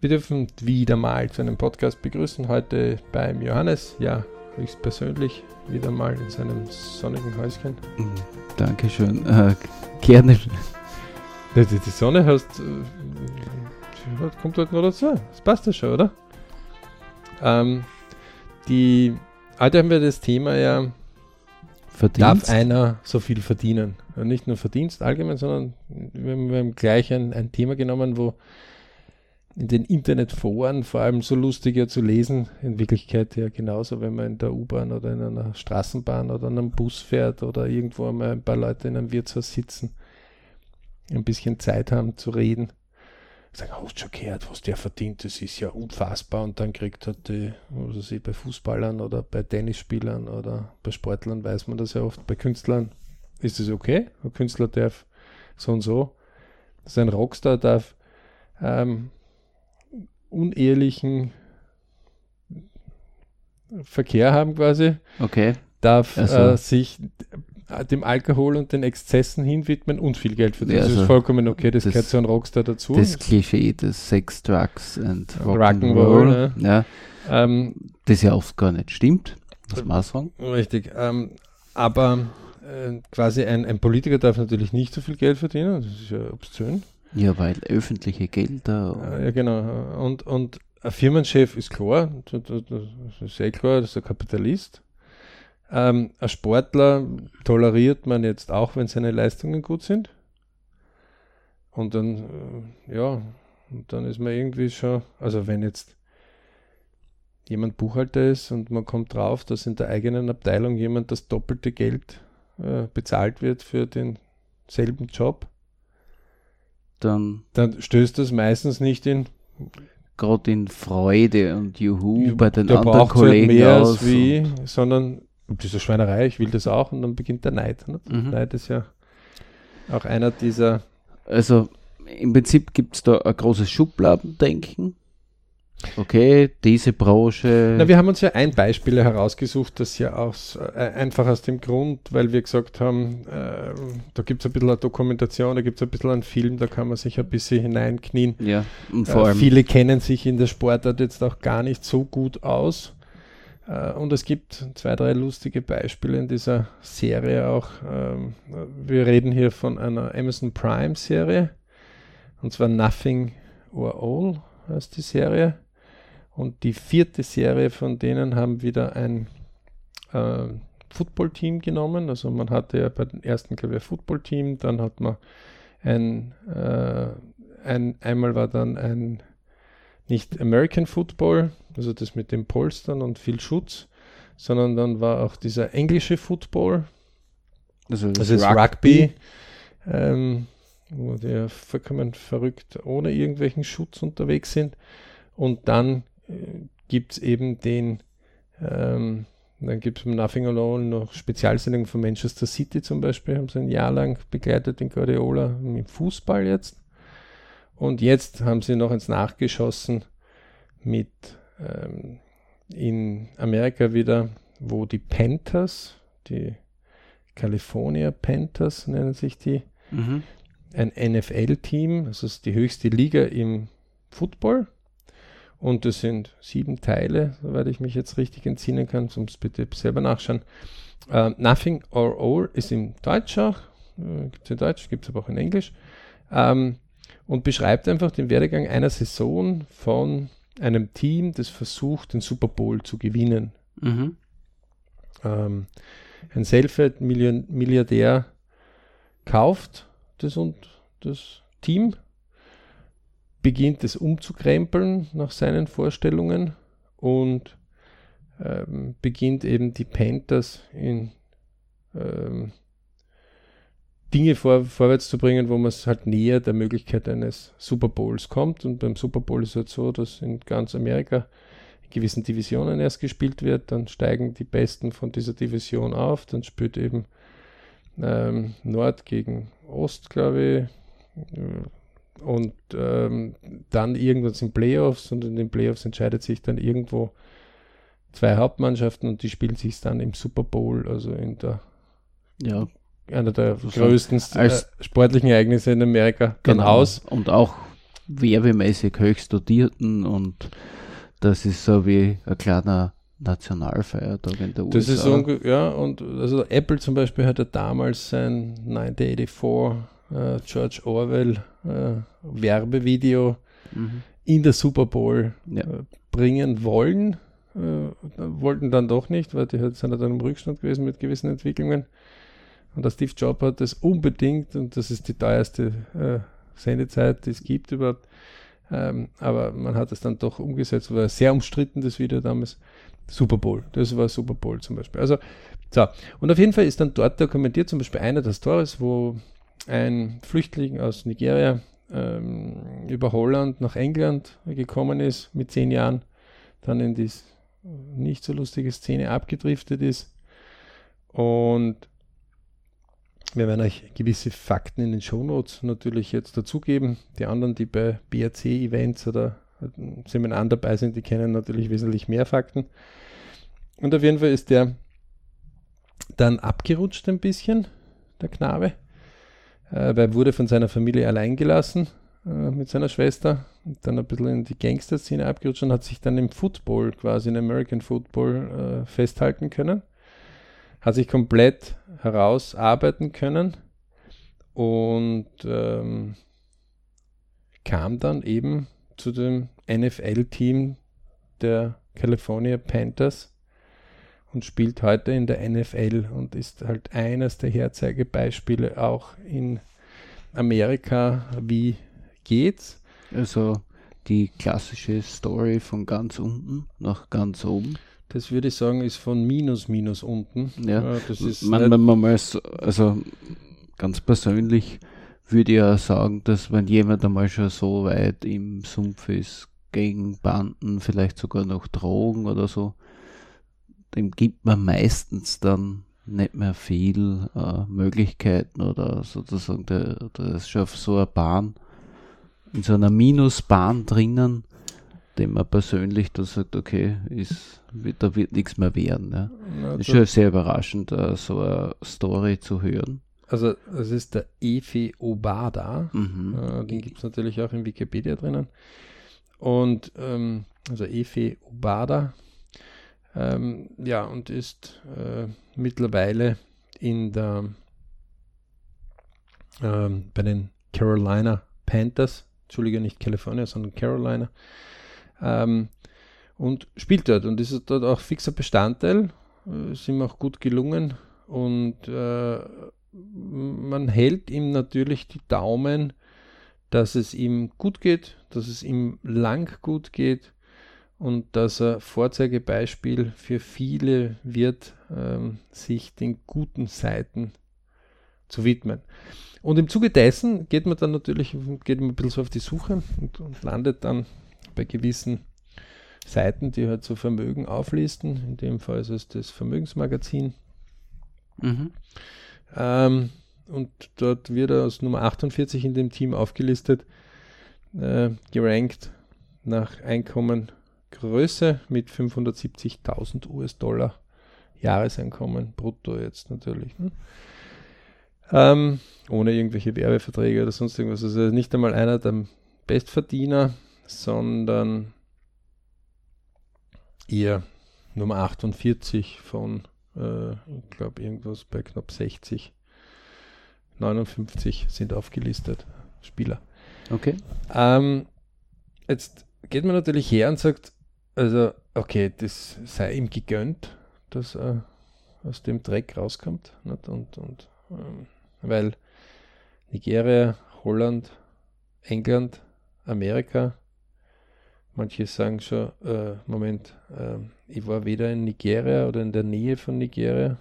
Wir dürfen wieder mal zu einem Podcast begrüßen. Heute beim Johannes, ja, höchstpersönlich, wieder mal in seinem sonnigen Häuschen. Mhm. Dankeschön. Äh, gerne. Die, die Sonne hast, äh, kommt halt noch dazu. Das passt ja schon, oder? Ähm, die, heute haben wir das Thema ja, Verdienst? darf einer so viel verdienen? Ja, nicht nur Verdienst allgemein, sondern wir haben, wir haben gleich ein, ein Thema genommen, wo in den Internetforen vor allem so lustiger zu lesen. In Wirklichkeit ja genauso, wenn man in der U-Bahn oder in einer Straßenbahn oder in einem Bus fährt oder irgendwo einmal ein paar Leute in einem Wirtshaus sitzen, ein bisschen Zeit haben zu reden. Sagen, hast du schon gehört, was der verdient? Das ist ja unfassbar. Und dann kriegt er die, also sie bei Fußballern oder bei Tennisspielern oder bei Sportlern weiß man das ja oft. Bei Künstlern ist es okay. Ein Künstler darf so und so. Sein Rockstar darf ähm, unehelichen Verkehr haben quasi, Okay. darf Also- äh, sich dem Alkohol und den Exzessen hinwidmen und viel Geld verdienen. Ja, das ist also vollkommen okay, das, das- gehört zu einem Rockstar dazu. Das Klischee des Sex, Drugs und Rock'n'Roll, Rock'n'Roll. Ja. ähm, Das ja oft gar nicht stimmt. Das muss man sagen. richtig. Ähm, aber äh, quasi ein, ein Politiker darf natürlich nicht so viel Geld verdienen, das ist ja obszön. Ja, weil öffentliche Gelder. Ja, genau. Und, und ein Firmenchef ist klar, das das ist eh klar, das ist ein Kapitalist. Ähm, ein Sportler toleriert man jetzt auch, wenn seine Leistungen gut sind. Und dann, äh, ja, und dann ist man irgendwie schon, also wenn jetzt jemand Buchhalter ist und man kommt drauf, dass in der eigenen Abteilung jemand das doppelte Geld äh, bezahlt wird für denselben Job, dann dann stößt das meistens nicht in gerade in Freude und Juhu bei den der anderen halt Kollegen mehr aus. wie, sondern diese Schweinerei, ich will das auch und dann beginnt der Neid. Ne? Mhm. Neid ist ja auch einer dieser, Also im Prinzip gibt es da ein großes Schubladendenken. Okay, diese Branche. na wir haben uns ja ein Beispiel herausgesucht, das ja aus, äh, einfach aus dem Grund, weil wir gesagt haben, äh, da gibt es ein bisschen eine Dokumentation, da gibt es ein bisschen einen Film, da kann man sich ein bisschen hineinknien. ja, und vor Äh, allem. viele kennen sich in der Sportart jetzt auch gar nicht so gut aus. Äh, Und es gibt zwei, drei lustige Beispiele in dieser Serie auch. Ähm, Wir reden hier von einer Amazon Prime Serie. Und zwar Nothing or All heißt die Serie. Und die vierte Serie von denen haben wieder ein äh, Footballteam genommen. Also man hatte ja bei den ersten, ein Footballteam, dann hat man ein, äh, ein einmal war dann ein nicht American Football, also das mit den Polstern und viel Schutz, sondern dann war auch dieser englische Football, also das ist Rugby, ähm, wo die ja vollkommen verrückt ohne irgendwelchen Schutz unterwegs sind. Und dann gibt es eben den, ähm, dann gibt es Nothing Alone noch Spezialsendungen von Manchester City zum Beispiel, haben sie ein Jahr lang begleitet, den Guardiola im Fußball jetzt. Und jetzt haben sie noch ins Nachgeschossen mit ähm, in Amerika wieder, wo die Panthers, die California Panthers nennen sich die, Mhm. ein NFL-Team, das ist die höchste Liga im Football. Und das sind sieben Teile, soweit ich mich jetzt richtig entsinnen kann, sonst bitte selber nachschauen. Äh, Nothing or All ist im Deutsch auch, äh, gibt es in Deutsch, gibt es aber auch in Englisch. Ähm, und beschreibt einfach den Werdegang einer Saison von einem Team, das versucht, den Super Bowl zu gewinnen. Mhm. Ähm, ein Selfmade-Milliardär kauft das und das Team, beginnt es umzukrempeln nach seinen Vorstellungen und ähm, beginnt eben die Panthers in ähm, Dinge vor, vorwärts zu bringen, wo man es halt näher der Möglichkeit eines Super Bowls kommt. Und beim Super Bowl ist es halt so, dass in ganz Amerika in gewissen Divisionen erst gespielt wird, dann steigen die Besten von dieser Division auf, dann spielt eben ähm, Nord gegen Ost, glaube ich. Und ähm, dann irgendwann sind Playoffs und in den Playoffs entscheidet sich dann irgendwo zwei Hauptmannschaften und die spielen sich dann im Super Bowl, also in der Ja, einer der Also größten als- äh, sportlichen Ereignisse in Amerika dann genau. aus. Und auch werbemäßig höchst dotierten und das ist so wie ein kleiner Nationalfeiertag in der USA. Das ist so, ja, und also Apple zum Beispiel hatte damals sein 1984 äh, George Orwell äh, Werbevideo mhm. in der Super Bowl ja. äh, bringen wollen. Äh, wollten dann doch nicht, weil die sind dann im Rückstand gewesen mit gewissen Entwicklungen. Und der Steve Jobs hat das unbedingt, und das ist die teuerste äh, Sendezeit, die es gibt überhaupt. Ähm, aber man hat es dann doch umgesetzt, war sehr umstritten, das Video damals. Super Bowl, das war Super Bowl zum Beispiel. Also, so. Und auf jeden Fall ist dann dort dokumentiert zum Beispiel einer der Stories, wo ein Flüchtling aus Nigeria ähm, über Holland nach England gekommen ist mit zehn Jahren, dann in die nicht so lustige Szene abgedriftet ist. Und wir werden euch gewisse Fakten in den Shownotes natürlich jetzt dazugeben. Die anderen, die bei BRC-Events oder Seminaren dabei sind, die kennen natürlich wesentlich mehr Fakten. Und auf jeden Fall ist der dann abgerutscht ein bisschen, der Knabe weil er wurde von seiner Familie allein gelassen äh, mit seiner Schwester und dann ein bisschen in die Gangster-Szene abgerutscht und hat sich dann im Football, quasi in American Football, äh, festhalten können. Hat sich komplett herausarbeiten können und ähm, kam dann eben zu dem NFL-Team der California Panthers und spielt heute in der NFL und ist halt eines der Herzeigebeispiele auch in Amerika. Wie geht's? Also die klassische Story von ganz unten nach ganz oben. Das würde ich sagen, ist von minus minus unten. Ja, das ist man, man, man mal so, also ganz persönlich würde ich ja sagen, dass wenn jemand einmal schon so weit im Sumpf ist, gegen Banden, vielleicht sogar noch Drogen oder so, dem gibt man meistens dann nicht mehr viel äh, Möglichkeiten oder sozusagen, der, der ist schon auf so einer Bahn, in so einer Minusbahn drinnen, dem man persönlich da sagt, okay, ist, da wird nichts mehr werden. Ja. ja ist schon sehr überraschend, uh, so eine Story zu hören. Also es ist der Efe Obada, mhm. uh, den gibt es natürlich auch in Wikipedia drinnen. Und ähm, also Efe Obada, ähm, ja, und ist äh, mittlerweile in der, ähm, bei den Carolina Panthers, Entschuldige, nicht California, sondern Carolina, ähm, und spielt dort. Und ist dort auch fixer Bestandteil, äh, ist ihm auch gut gelungen. Und äh, man hält ihm natürlich die Daumen, dass es ihm gut geht, dass es ihm lang gut geht und dass er Vorzeigebeispiel für viele wird, ähm, sich den guten Seiten zu widmen. Und im Zuge dessen geht man dann natürlich geht man ein bisschen so auf die Suche und, und landet dann bei gewissen Seiten, die halt so Vermögen auflisten. In dem Fall ist es das Vermögensmagazin. Mhm. Ähm, und dort wird er als Nummer 48 in dem Team aufgelistet, äh, gerankt nach Einkommen Größe mit 570.000 US-Dollar Jahreseinkommen brutto jetzt natürlich. Ne? Ähm, ohne irgendwelche Werbeverträge oder sonst irgendwas. Also nicht einmal einer der Bestverdiener, sondern eher Nummer 48 von, äh, ich glaube, irgendwas bei knapp 60. 59 sind aufgelistet Spieler. Okay. Ähm, jetzt geht man natürlich her und sagt, also, okay, das sei ihm gegönnt, dass er aus dem Dreck rauskommt. Nicht? Und, und ähm, weil Nigeria, Holland, England, Amerika, manche sagen schon, äh, Moment, äh, ich war weder in Nigeria oder in der Nähe von Nigeria.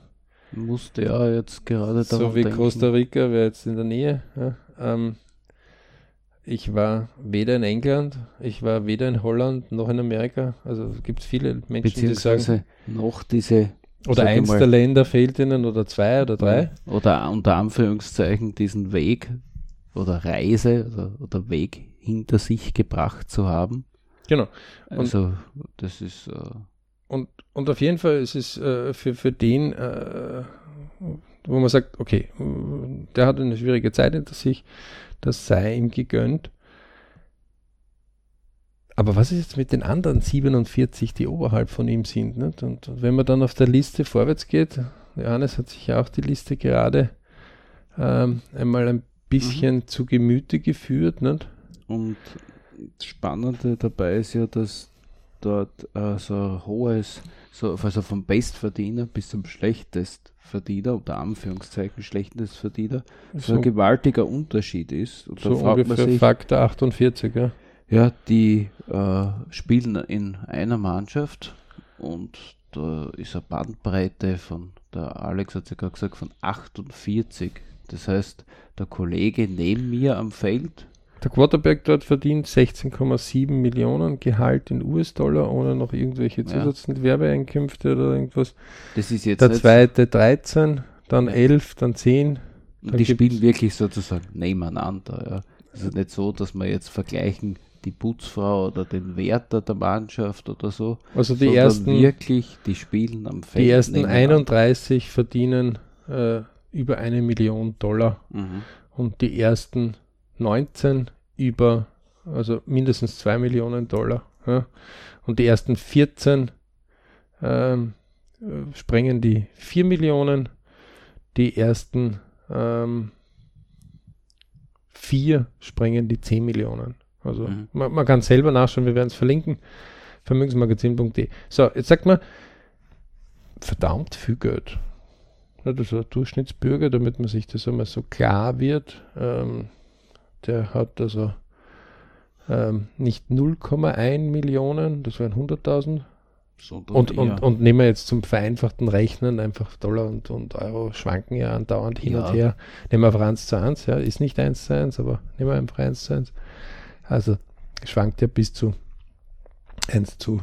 Musste ja jetzt gerade So wie denken. Costa Rica wäre jetzt in der Nähe. Ja, ähm, ich war weder in England, ich war weder in Holland noch in Amerika. Also es gibt viele Menschen, die sagen. Noch diese. Oder eins mal, der Länder fehlt ihnen oder zwei oder drei. Oder unter Anführungszeichen diesen Weg oder Reise oder, oder Weg hinter sich gebracht zu haben. Genau. Und also das ist. Äh, und, und auf jeden Fall ist es äh, für, für den, äh, wo man sagt, okay, der hat eine schwierige Zeit hinter sich das sei ihm gegönnt. aber was ist jetzt mit den anderen 47, die oberhalb von ihm sind? Nicht? Und wenn man dann auf der Liste vorwärts geht, Johannes hat sich ja auch die Liste gerade ähm, einmal ein bisschen mhm. zu Gemüte geführt. Nicht? Und das Spannende dabei ist ja, dass dort äh, so hohes, so, also vom Bestverdiener bis zum Schlechtestverdiener, unter Anführungszeichen Schlechtestverdiener, so, so ein gewaltiger Unterschied ist. Und so ungefähr sich, Faktor 48, ja. Ja, die äh, spielen in einer Mannschaft und da ist eine Bandbreite von, der Alex hat ja gerade gesagt, von 48. Das heißt, der Kollege neben mir am Feld der Quarterback dort verdient 16,7 Millionen Gehalt in US-Dollar, ohne noch irgendwelche zusätzlichen ja. Werbeeinkünfte oder irgendwas. Das ist jetzt Der zweite 13, dann ja. 11, dann 10. Dann die spielen wirklich sozusagen nebeneinander. Ja. Also nicht so, dass wir jetzt vergleichen die Putzfrau oder den Wärter der Mannschaft oder so. Also die ersten wirklich, die spielen am Feld. Die ersten 31 verdienen äh, über eine Million Dollar mhm. und die ersten 19 über, also mindestens 2 Millionen Dollar. Ja. Und die ersten 14 ähm, sprengen die 4 Millionen, die ersten ähm, 4 sprengen die 10 Millionen. Also mhm. man, man, kann selber nachschauen, wir werden es verlinken. Vermögensmagazin.de. So, jetzt sagt man, verdammt viel Geld. Also ein Durchschnittsbürger, damit man sich das einmal so klar wird. Ähm, der hat also ähm, nicht 0,1 Millionen, das wären 100.000. Und, und, und nehmen wir jetzt zum vereinfachten Rechnen einfach Dollar und, und Euro schwanken ja andauernd hin ja. und her. Nehmen wir einfach 1 zu 1, ja, ist nicht 1 zu 1, aber nehmen wir einfach 1 zu 1. Also schwankt ja bis zu 1 zu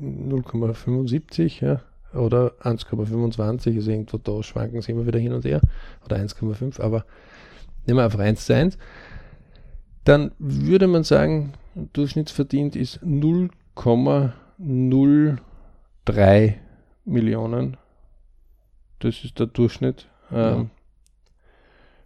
0,75, ja, oder 1,25, also irgendwo da schwanken sie immer wieder hin und her, oder 1,5, aber nehmen wir einfach 1 zu 1, dann würde man sagen, Durchschnittsverdient ist 0,03 Millionen. Das ist der Durchschnitt. Ja. Ähm,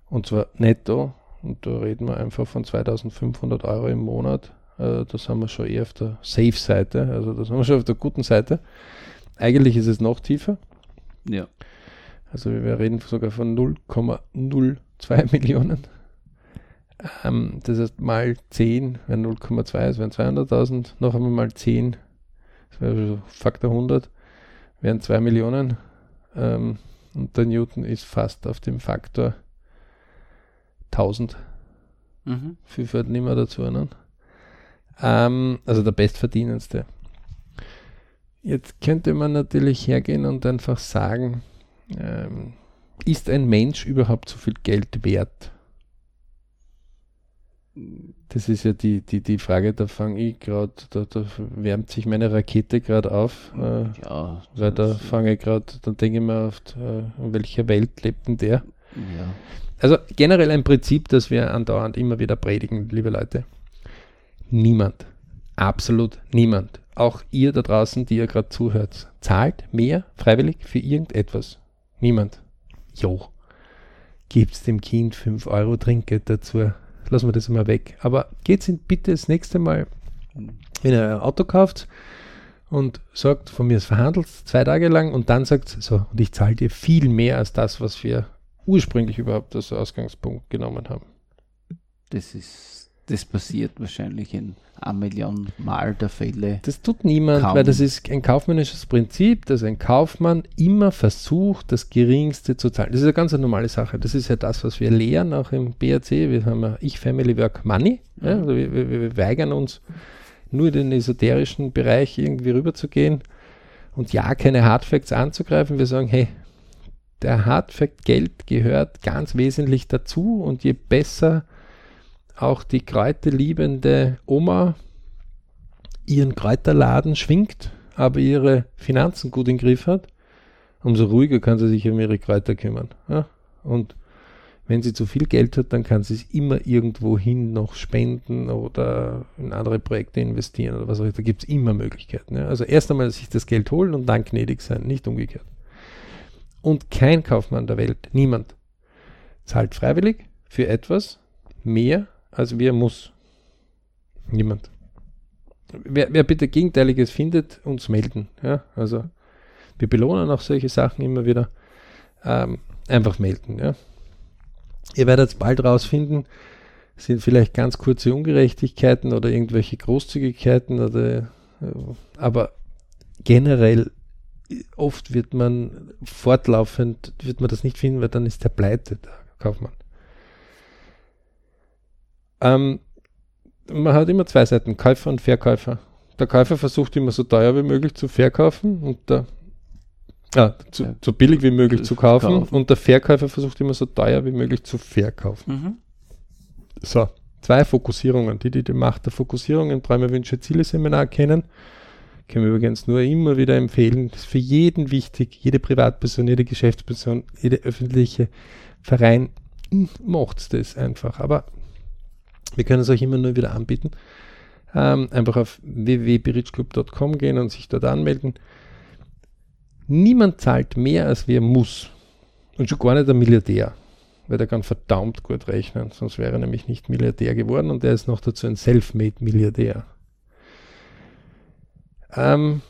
und zwar netto. Und da reden wir einfach von 2500 Euro im Monat. Äh, das haben wir schon eher auf der Safe-Seite. Also das haben wir schon auf der guten Seite. Eigentlich ist es noch tiefer. Ja. Also wir reden sogar von 0,02 Millionen. Ähm, das heißt, mal 10 wäre 0,2, das wären 200.000. Noch einmal mal 10, das wäre so Faktor 100, wären 2 Millionen. Ähm, und der Newton ist fast auf dem Faktor 1000. Mhm. Viel fällt nicht mehr dazu. Ne? Ähm, also der bestverdienendste. Jetzt könnte man natürlich hergehen und einfach sagen, ähm, ist ein Mensch überhaupt so viel Geld wert? Das ist ja die, die, die Frage, da fange ich gerade, da, da wärmt sich meine Rakete gerade auf. Äh, ja. Weil da fange ich gerade, dann denke ich mir oft, äh, in welcher Welt lebt denn der? Ja. Also generell ein Prinzip, das wir andauernd immer wieder predigen, liebe Leute. Niemand, absolut niemand, auch ihr da draußen, die ihr gerade zuhört, zahlt mehr freiwillig für irgendetwas. Niemand. Jo. Gibt's dem Kind 5 Euro Trinkgeld dazu? Lassen wir das mal weg. Aber geht's bitte das nächste Mal, wenn ihr ein Auto kauft und sagt, von mir ist verhandelt, zwei Tage lang und dann sagt, so, und ich zahle dir viel mehr als das, was wir ursprünglich überhaupt als Ausgangspunkt genommen haben. Das ist das passiert wahrscheinlich in einer Million Mal der Fälle. Das tut niemand, kaum. weil das ist ein kaufmännisches Prinzip, dass ein Kaufmann immer versucht, das Geringste zu zahlen. Das ist eine ganz normale Sache. Das ist ja das, was wir lehren, auch im BRC. Wir haben ja Ich Family Work Money. Ja, also wir, wir, wir weigern uns, nur in den esoterischen Bereich irgendwie rüberzugehen und ja, keine Hardfacts anzugreifen. Wir sagen, hey, der Hardfact Geld gehört ganz wesentlich dazu und je besser auch die kräuterliebende Oma ihren Kräuterladen schwingt, aber ihre Finanzen gut im Griff hat, umso ruhiger kann sie sich um ihre Kräuter kümmern. Ja? Und wenn sie zu viel Geld hat, dann kann sie es immer irgendwo hin noch spenden oder in andere Projekte investieren oder was auch immer. Da gibt es immer Möglichkeiten. Ja? Also erst einmal sich das Geld holen und dann gnädig sein, nicht umgekehrt. Und kein Kaufmann der Welt, niemand, zahlt freiwillig für etwas mehr als wir muss. Niemand. wer, wer bitte Gegenteiliges findet, uns melden. Ja, also wir belohnen auch solche Sachen immer wieder. Ähm, einfach melden. Ja. Ihr werdet bald rausfinden, sind vielleicht ganz kurze Ungerechtigkeiten oder irgendwelche Großzügigkeiten oder äh, aber generell oft wird man fortlaufend wird man das nicht finden, weil dann ist der pleite, der Kaufmann. Ähm, man hat immer zwei Seiten, Käufer und Verkäufer. Der Käufer versucht immer so teuer wie möglich zu verkaufen und der ah, zu, ja. so billig wie möglich zu kaufen, kaufen, und der Verkäufer versucht immer so teuer wie möglich zu verkaufen. Mhm. So, zwei Fokussierungen, die die die Macht der Fokussierungen Träume, Wünsche, Ziele Seminar kennen. Können wir übrigens nur immer wieder empfehlen. Das ist für jeden wichtig, jede Privatperson, jede Geschäftsperson, jede öffentliche Verein macht das einfach. Aber wir können es euch immer nur wieder anbieten. Ähm, einfach auf www.berichclub.com gehen und sich dort anmelden. Niemand zahlt mehr, als wer muss. Und schon gar nicht der Milliardär, weil der kann verdammt gut rechnen, sonst wäre er nämlich nicht Milliardär geworden und er ist noch dazu ein Selfmade-Milliardär. Ähm,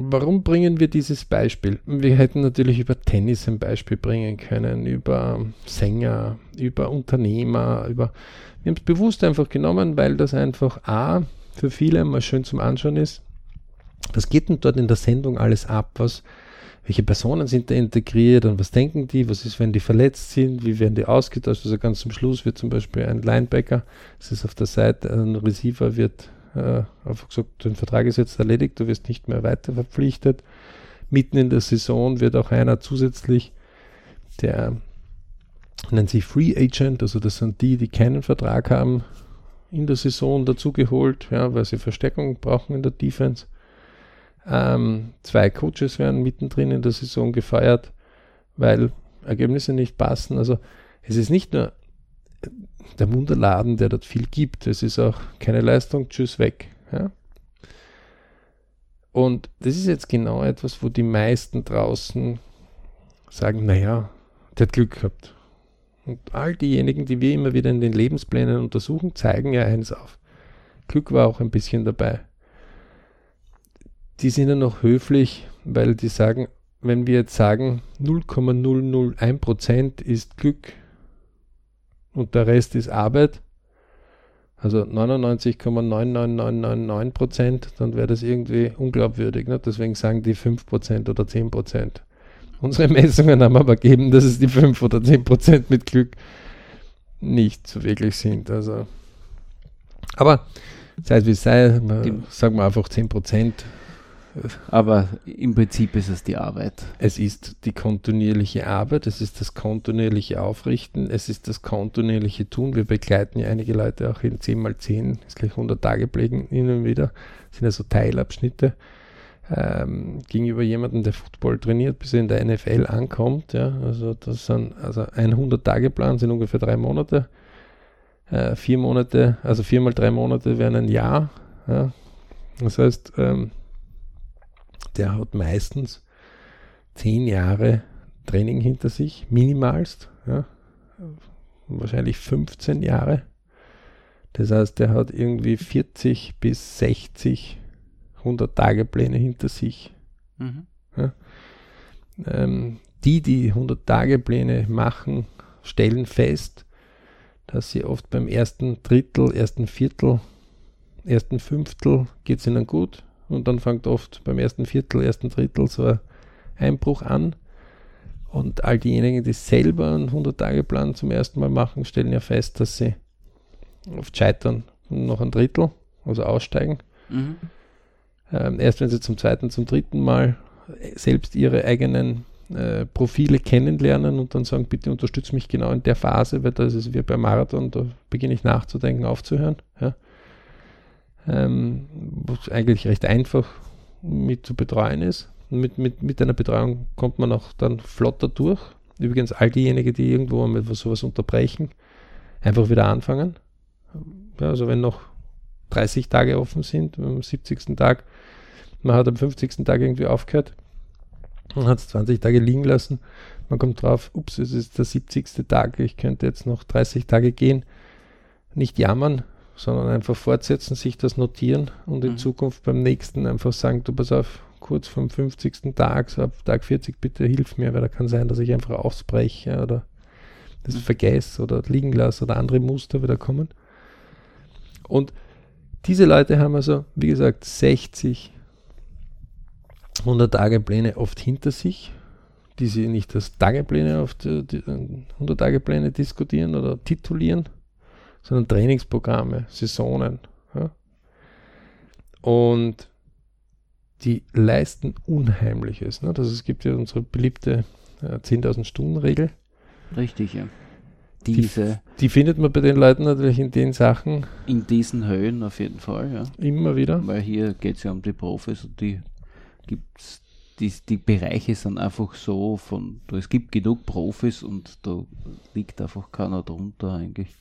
warum bringen wir dieses Beispiel? Wir hätten natürlich über Tennis ein Beispiel bringen können, über Sänger, über Unternehmer, über. Wir haben es bewusst einfach genommen, weil das einfach A für viele mal schön zum Anschauen ist. Was geht denn dort in der Sendung alles ab? Was, welche Personen sind da integriert und was denken die? Was ist, wenn die verletzt sind? Wie werden die ausgetauscht? Also ganz zum Schluss wird zum Beispiel ein Linebacker, das ist auf der Seite, ein Receiver wird äh, einfach gesagt, dein Vertrag ist jetzt erledigt, du wirst nicht mehr weiter verpflichtet. Mitten in der Saison wird auch einer zusätzlich, der nennt sich Free Agent, also das sind die, die keinen Vertrag haben, in der Saison dazugeholt, ja, weil sie Verstärkung brauchen in der Defense. Ähm, zwei Coaches werden mittendrin in der Saison gefeiert, weil Ergebnisse nicht passen. Also es ist nicht nur der Wunderladen, der dort viel gibt. Es ist auch keine Leistung, tschüss, weg. Ja? Und das ist jetzt genau etwas, wo die meisten draußen sagen, naja, der hat Glück gehabt. Und all diejenigen, die wir immer wieder in den Lebensplänen untersuchen, zeigen ja eins auf. Glück war auch ein bisschen dabei. Die sind ja noch höflich, weil die sagen, wenn wir jetzt sagen, 0,001% ist Glück, und der Rest ist Arbeit, also 99,99999 Prozent, dann wäre das irgendwie unglaubwürdig. Ne? Deswegen sagen die 5 Prozent oder 10 Prozent. Unsere Messungen haben aber gegeben, dass es die 5 oder 10 Prozent mit Glück nicht so wirklich sind. Also, aber sei es wie es sei, sagen wir einfach 10 Prozent aber im Prinzip ist es die Arbeit. Es ist die kontinuierliche Arbeit, es ist das kontinuierliche Aufrichten, es ist das kontinuierliche Tun. Wir begleiten ja einige Leute auch in 10x10, ist gleich 100 Tage pflegen ihnen wieder. Das sind also Teilabschnitte. Ähm, gegenüber jemandem, der Football trainiert, bis er in der NFL ankommt. Ja, also das sind also ein 100-Tage-Plan sind ungefähr drei Monate. Äh, vier Monate, also viermal drei Monate wären ein Jahr. Ja. Das heißt, ähm, der hat meistens zehn Jahre Training hinter sich, minimalst, ja, wahrscheinlich 15 Jahre. Das heißt, der hat irgendwie 40 bis 60 100 Tage Pläne hinter sich. Mhm. Ja. Ähm, die, die 100 Tage Pläne machen, stellen fest, dass sie oft beim ersten Drittel, ersten Viertel, ersten Fünftel geht es ihnen gut, und dann fängt oft beim ersten Viertel, ersten Drittel so ein Einbruch an. Und all diejenigen, die selber einen 100-Tage-Plan zum ersten Mal machen, stellen ja fest, dass sie oft scheitern noch ein Drittel, also aussteigen. Mhm. Ähm, erst wenn sie zum zweiten, zum dritten Mal selbst ihre eigenen äh, Profile kennenlernen und dann sagen, bitte unterstütze mich genau in der Phase, weil das ist wie beim Marathon, da beginne ich nachzudenken, aufzuhören. Ja ähm, was eigentlich recht einfach mit zu betreuen ist. mit, mit, mit einer Betreuung kommt man auch dann flotter durch. Übrigens, all diejenigen, die irgendwo mit sowas unterbrechen, einfach wieder anfangen. Ja, also wenn noch 30 Tage offen sind, am 70. Tag, man hat am 50. Tag irgendwie aufgehört und hat es 20 Tage liegen lassen. Man kommt drauf, ups, es ist der 70. Tag, ich könnte jetzt noch 30 Tage gehen. Nicht jammern, sondern einfach fortsetzen, sich das notieren und in mhm. Zukunft beim nächsten einfach sagen, du pass auf, kurz vom 50. Tag, so ab Tag 40, bitte hilf mir, weil da kann sein, dass ich einfach ausbreche oder das mhm. vergesse oder liegen lasse oder andere Muster wieder kommen. Und diese Leute haben also, wie gesagt, 60, 100 Tage Pläne oft hinter sich, die sie nicht als Tagepläne auf die, die 100 Tage Pläne diskutieren oder titulieren, sondern Trainingsprogramme, Saisonen. Ja. Und die leisten Unheimliches. Ne? Das, es gibt ja unsere beliebte äh, 10.000 Stunden Regel. Richtig, ja. Diese, die, die, findet man bei den Leuten natürlich in den Sachen. In diesen Höhen auf jeden Fall, ja. Immer wieder. Weil hier geht es ja um die Profis und die gibt's die, die Bereiche sind einfach so von, es gibt genug Profis und da liegt einfach keiner drunter eigentlich.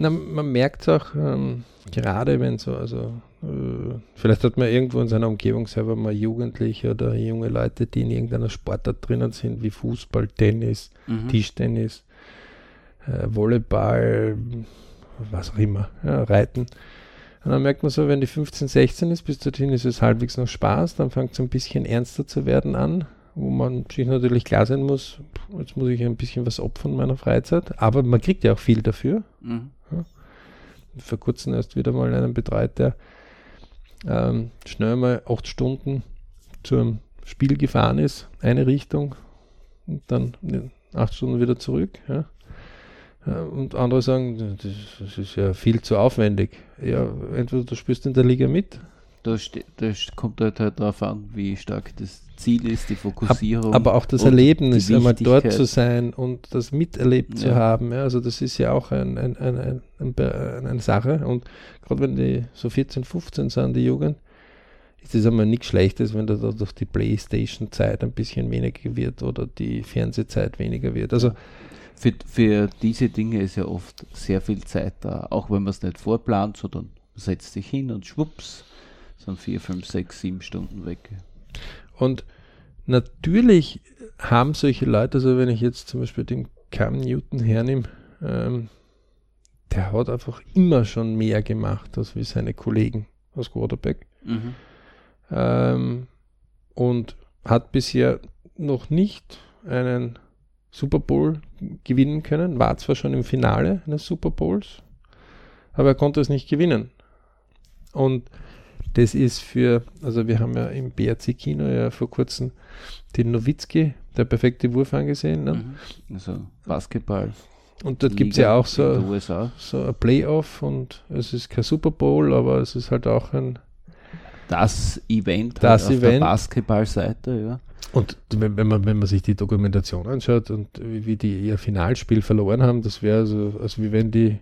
Na, man merkt es auch, ähm, gerade wenn so, also äh, vielleicht hat man irgendwo in seiner Umgebung selber mal Jugendliche oder junge Leute, die in irgendeiner Sportart drinnen sind, wie Fußball, Tennis, mhm. Tischtennis, äh, Volleyball, was auch immer, ja, Reiten. Und dann merkt man so, wenn die 15, 16 ist, bis dorthin ist es halbwegs noch Spaß, dann fängt es ein bisschen ernster zu werden an, wo man sich natürlich klar sein muss, jetzt muss ich ein bisschen was opfern meiner Freizeit, aber man kriegt ja auch viel dafür. Mhm. Ja. Vor kurzem erst wieder mal einen betreut, der ähm, schnell mal acht Stunden zum Spiel gefahren ist, eine Richtung und dann acht Stunden wieder zurück. Ja. Und andere sagen, das, ist ja viel zu aufwendig. Ja, entweder du spielst in der Liga mit. Das, das kommt halt, halt darauf an, wie stark das Ziel ist, die Fokussierung. Aber auch das Erlebnis, einmal dort zu sein und das miterlebt ja. zu haben. Ja, also das ist ja auch ein, ein, ein, eine Sache. Und gerade wenn die so 14, 15 sind, die Jugend, ist das einmal nichts Schlechtes, wenn da durch die Playstation-Zeit ein bisschen weniger wird oder die Fernsehzeit weniger wird. Also für, für diese Dinge ist ja oft sehr viel Zeit da, auch wenn man es nicht vorplant, sondern setzt sich hin und schwupps, sind vier, fünf, sechs, sieben Stunden weg. Und natürlich haben solche Leute, also wenn ich jetzt zum Beispiel den Cam Newton hernehme, ähm, der hat einfach immer schon mehr gemacht als wie seine Kollegen aus Quarterback. Mhm. Ähm, und hat bisher noch nicht einen Super Bowl gewinnen können, war zwar schon im Finale eines Super Bowls, aber er konnte es nicht gewinnen. Und das ist für, also wir haben ja im BRC-Kino ja vor kurzem den Nowitzki, der perfekte Wurf angesehen. Ne? Mhm. Also Basketball. Und dort gibt es ja auch so, so ein Playoff und es ist kein Super Bowl, aber es ist halt auch ein das Event das halt auf Event. der Basketballseite, ja. Und wenn man, wenn man sich die Dokumentation anschaut und wie die ihr Finalspiel verloren haben, das wäre so, als wie wenn die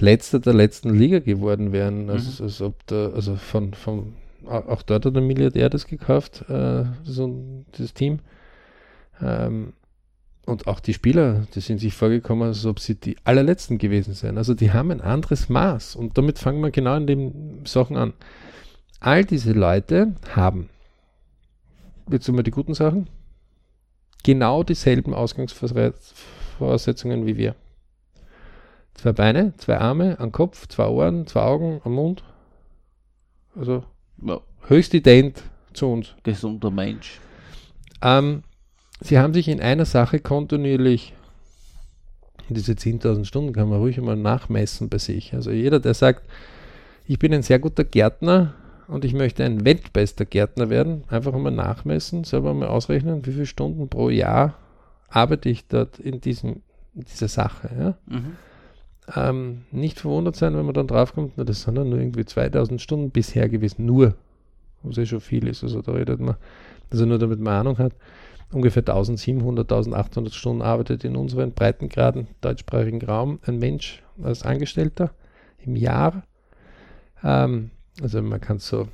Letzter der letzten Liga geworden wären. Also, mhm. als ob da, also von, von, auch dort hat der Milliardär das gekauft, äh, so, das Team. Ähm, und auch die Spieler, die sind sich vorgekommen, als ob sie die allerletzten gewesen seien. Also die haben ein anderes Maß. Und damit fangen wir genau in den Sachen an. All diese Leute haben jetzt immer die guten Sachen, genau dieselben Ausgangsvoraussetzungen wie wir. Zwei Beine, zwei Arme, ein Kopf, zwei Ohren, zwei Augen, ein Mund. Also ja. höchst ident zu uns. Gesunder Mensch. Ähm, sie haben sich in einer Sache kontinuierlich, diese 10.000 Stunden kann man ruhig einmal nachmessen bei sich. Also jeder, der sagt, ich bin ein sehr guter Gärtner, und ich möchte ein weltbester Gärtner werden, einfach einmal nachmessen, selber mal ausrechnen, wie viele Stunden pro Jahr arbeite ich dort in, diesem, in dieser Sache. Ja? Mhm. Ähm, nicht verwundert sein, wenn man dann draufkommt, na, das sind dann nur irgendwie 2000 Stunden bisher gewesen, nur, was eh schon viel ist. Also da redet man, also nur damit man Ahnung hat, ungefähr 1700, 1800 Stunden arbeitet in unserem Breitengraden deutschsprachigen Raum ein Mensch als Angestellter im Jahr. Ähm, also man kann es so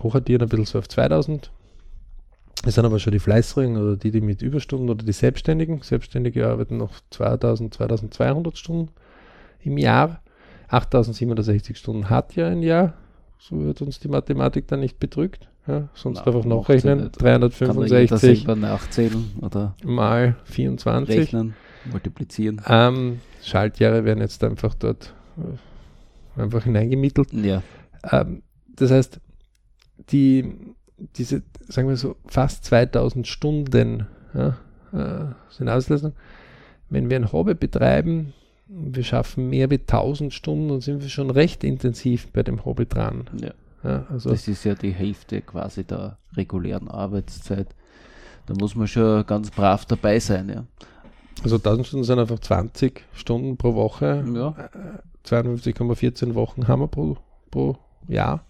hochaddieren, ein bisschen so auf 2000. Es sind aber schon die Fleißringen oder die, die mit Überstunden oder die Selbstständigen. Selbstständige arbeiten noch 2000, 2200 Stunden im Jahr. 8760 Stunden hat ja ein Jahr. So wird uns die Mathematik dann nicht bedrückt. Ja, sonst Na, einfach nachrechnen. 365 nachzählen oder mal 24. Rechnen, multiplizieren. Ähm, Schaltjahre werden jetzt einfach dort äh, einfach hineingemittelt. Ja. Ähm, das heißt, die, diese, sagen wir so, fast 2000 Stunden ja, äh, sind Auslösung. Wenn wir ein Hobby betreiben, wir schaffen mehr wie 1000 Stunden und sind wir schon recht intensiv bei dem Hobby dran. Ja. Ja, also Das ist ja die Hälfte quasi der regulären Arbeitszeit. Da muss man schon ganz brav dabei sein, ja. Also 1000 Stunden sind einfach 20 Stunden pro Woche. Ja. 52,14 Wochen haben wir pro, pro Jahr.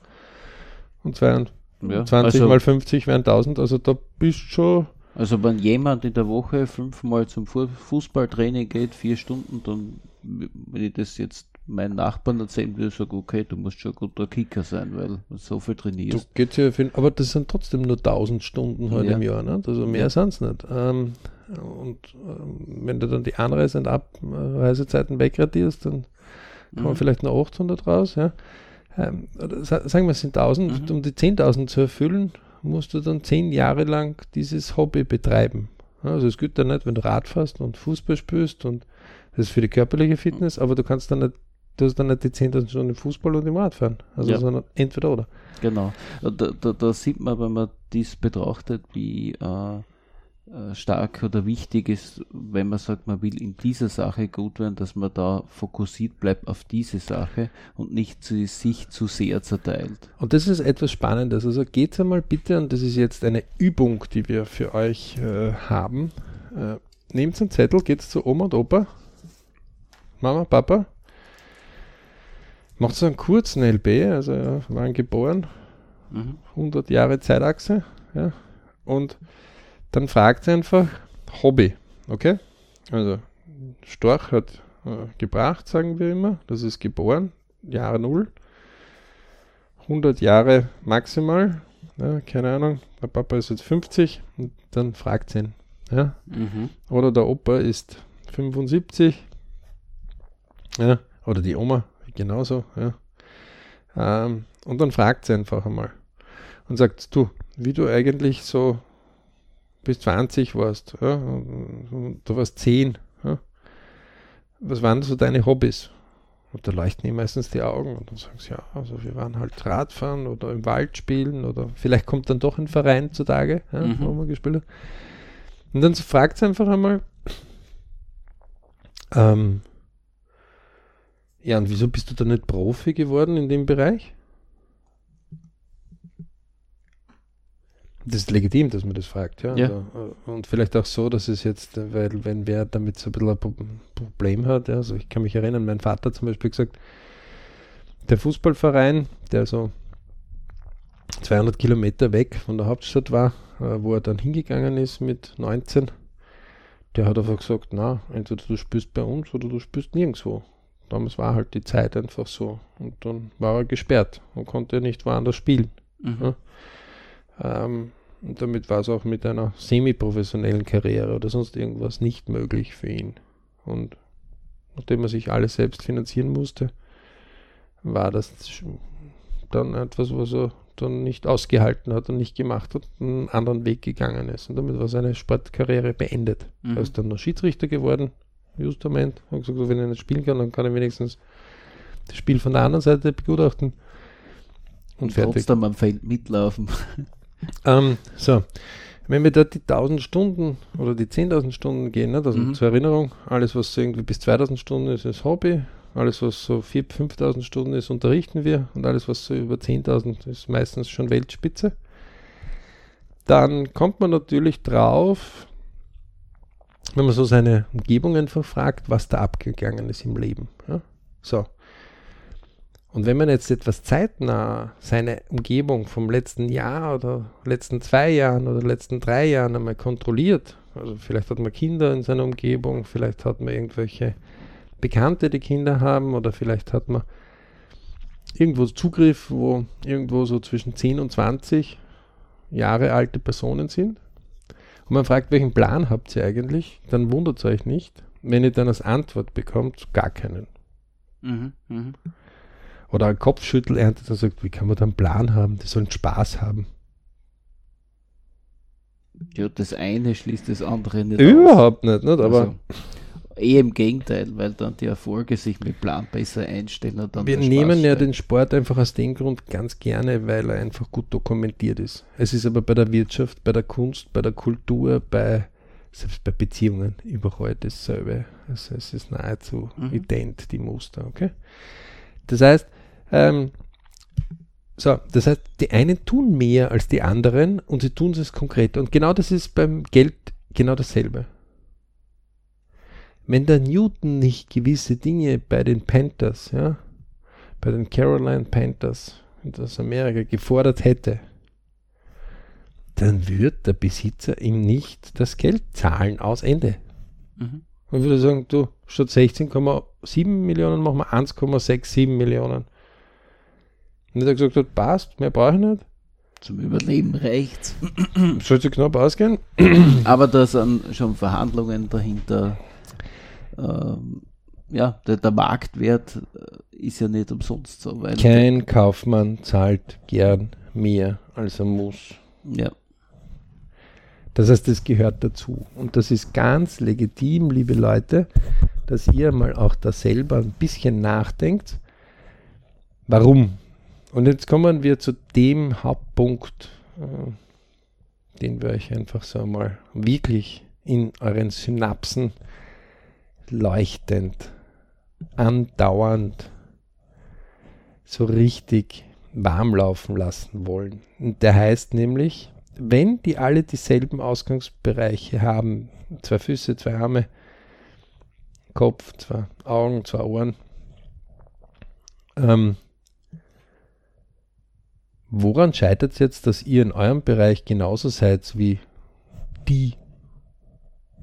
Und 22 ja. 20 also, mal 50 wären 1000. Also da bist du schon. Also wenn jemand in der Woche fünfmal zum Fu- Fußballtraining geht, vier Stunden, dann, wenn ich das jetzt meinen Nachbarn erzählen würde, sage okay, du musst schon ein guter Kicker sein, weil du so viel Du trainierst. geht's ja viel, aber das sind trotzdem nur 1000 Stunden halt Ja. im Jahr. Ne? Also mehr Ja. sind es nicht. Ähm, und ähm, wenn du dann die Anreise- und Abreisezeiten wegradierst, dann kommen Mhm. vielleicht noch 800 raus. Ja? Ähm, oder sa- sagen wir, es sind 1000. Mhm. Um die 10.000 zu erfüllen, musst du dann 10 Jahre lang dieses Hobby betreiben. Also es gilt dann nicht, wenn du Rad fährst und Fußball spielst und das ist für die körperliche Fitness, aber du kannst dann nicht, du hast dann nicht die 10.000 Stunden im Fußball und im Radfahren. Also Ja. sondern entweder oder. Genau. Da, da, da sieht man, wenn man dies betrachtet, wie äh, stark oder wichtig ist, wenn man sagt, man will in dieser Sache gut werden, dass man da fokussiert bleibt auf diese Sache und nicht zu, sich zu sehr zerteilt. Und das ist etwas Spannendes. Also geht einmal bitte, und das ist jetzt eine Übung, die wir für euch äh, haben. Äh, nehmt einen Zettel, geht zu Oma und Opa, Mama, Papa. Macht so einen kurzen LB, also waren geboren, Mhm. 100 Jahre Zeitachse. Ja, und dann fragt sie einfach Hobby. Okay? Also Storch hat äh, gebracht, sagen wir immer. Das ist geboren, Jahre Null. 100 Jahre maximal. Ja, keine Ahnung. Der Papa ist jetzt 50 und dann fragt sie ihn. Ja? Mhm. Oder der Opa ist 75. Ja? Oder die Oma, genauso. Ja? Ähm, und dann fragt sie einfach einmal. Und sagt, du, wie du eigentlich so bis 20 warst, ja? du warst 10. Ja? Was waren so deine Hobbys? Und da leuchten ihnen meistens die Augen und dann sagen sie, ja, also wir waren halt Radfahren oder im Wald spielen oder vielleicht kommt dann doch ein Verein zutage, ja, Mhm. wo man gespielt hat. Und dann fragt sie einfach einmal, ähm, ja, und wieso bist du da nicht Profi geworden in dem Bereich? Das ist legitim, dass man das fragt, ja. Ja. Also, äh, und vielleicht auch so, dass es jetzt, äh, weil wenn wer damit so ein bisschen ein Pro- Problem hat, ja, also ich kann mich erinnern, mein Vater zum Beispiel gesagt, der Fußballverein, der so 200 Kilometer weg von der Hauptstadt war, äh, wo er dann hingegangen ist mit 19, der hat einfach gesagt, na, entweder du spielst bei uns oder du spielst nirgendwo. Damals war halt die Zeit einfach so. Und dann war er gesperrt und konnte nicht woanders spielen. Mhm. Ja. Ähm, und damit war es auch mit einer semi-professionellen Karriere oder sonst irgendwas nicht möglich für ihn. Und nachdem er sich alles selbst finanzieren musste, war das dann etwas, was er dann nicht ausgehalten hat und nicht gemacht hat, einen anderen Weg gegangen ist. Und damit war seine Sportkarriere beendet. Mhm. Er ist dann noch Schiedsrichter geworden, Justament. Hat gesagt, wenn er nicht spielen kann, dann kann er wenigstens das Spiel von der anderen Seite begutachten. Und Und fertig. trotzdem am Feld mitlaufen. Ähm, so, wenn wir dort die 1000 Stunden oder die 10.000 Stunden gehen, ne, also Mhm. zur Erinnerung, alles was irgendwie bis 2000 Stunden ist, ist Hobby, alles was so 4.000, 5.000 Stunden ist, unterrichten wir und alles was so über 10.000 ist meistens schon Weltspitze. Dann kommt man natürlich drauf, wenn man so seine Umgebung einfach fragt, was da abgegangen ist im Leben. Ja? So. Und wenn man jetzt etwas zeitnah seine Umgebung vom letzten Jahr oder letzten zwei Jahren oder letzten drei Jahren einmal kontrolliert, also vielleicht hat man Kinder in seiner Umgebung, vielleicht hat man irgendwelche Bekannte, die Kinder haben oder vielleicht hat man irgendwo Zugriff, wo irgendwo so zwischen 10 und 20 Jahre alte Personen sind. Und man fragt, welchen Plan habt ihr eigentlich? Dann wundert es euch nicht, wenn ihr dann als Antwort bekommt, gar keinen. Mhm. Mhm. Oder ein Kopfschüttel erntet und sagt, wie kann man da einen Plan haben? Die sollen Spaß haben. Ja, das eine schließt das andere nicht aus. Überhaupt nicht, nicht? aber Also, Eh im Gegenteil, weil dann die Erfolge sich mit Plan besser einstellen. Und dann Wir nehmen ja den Sport einfach aus dem Grund ganz gerne, weil er einfach gut dokumentiert ist. Es ist aber bei der Wirtschaft, bei der Kunst, bei der Kultur, bei selbst bei Beziehungen überall dasselbe. Also es ist nahezu mhm. ident, die Muster, okay? Das heißt, ähm, so, das heißt, die einen tun mehr als die anderen und sie tun es konkret. Und genau das ist beim Geld genau dasselbe. Wenn der Newton nicht gewisse Dinge bei den Panthers, ja, bei den Caroline Panthers aus Amerika gefordert hätte, dann wird der Besitzer ihm nicht das Geld zahlen aus Ende. Mhm. Man würde sagen, du, statt 16,7 Millionen machen wir 1,67 Millionen. Und er gesagt hat, passt, mehr brauche ich nicht. Zum Überleben reicht's. Sollte knapp ausgehen. Aber da sind schon Verhandlungen dahinter ähm, ja, der, der, Marktwert äh, ist ja nicht umsonst so. Kein Kaufmann zahlt gern mehr, als er muss. Ja. Das heißt, das gehört dazu. Und das ist ganz legitim, liebe Leute, dass ihr mal auch da selber ein bisschen nachdenkt. Warum? Und jetzt kommen wir zu dem Hauptpunkt, äh, den wir euch einfach so mal wirklich in euren Synapsen leuchtend, andauernd, so richtig warm laufen lassen wollen. Und der heißt nämlich, wenn die alle dieselben Ausgangsbereiche haben, zwei Füße, zwei Arme, Kopf, zwei Augen, zwei Ohren, ähm, woran scheitert es jetzt, dass ihr in eurem Bereich genauso seid wie die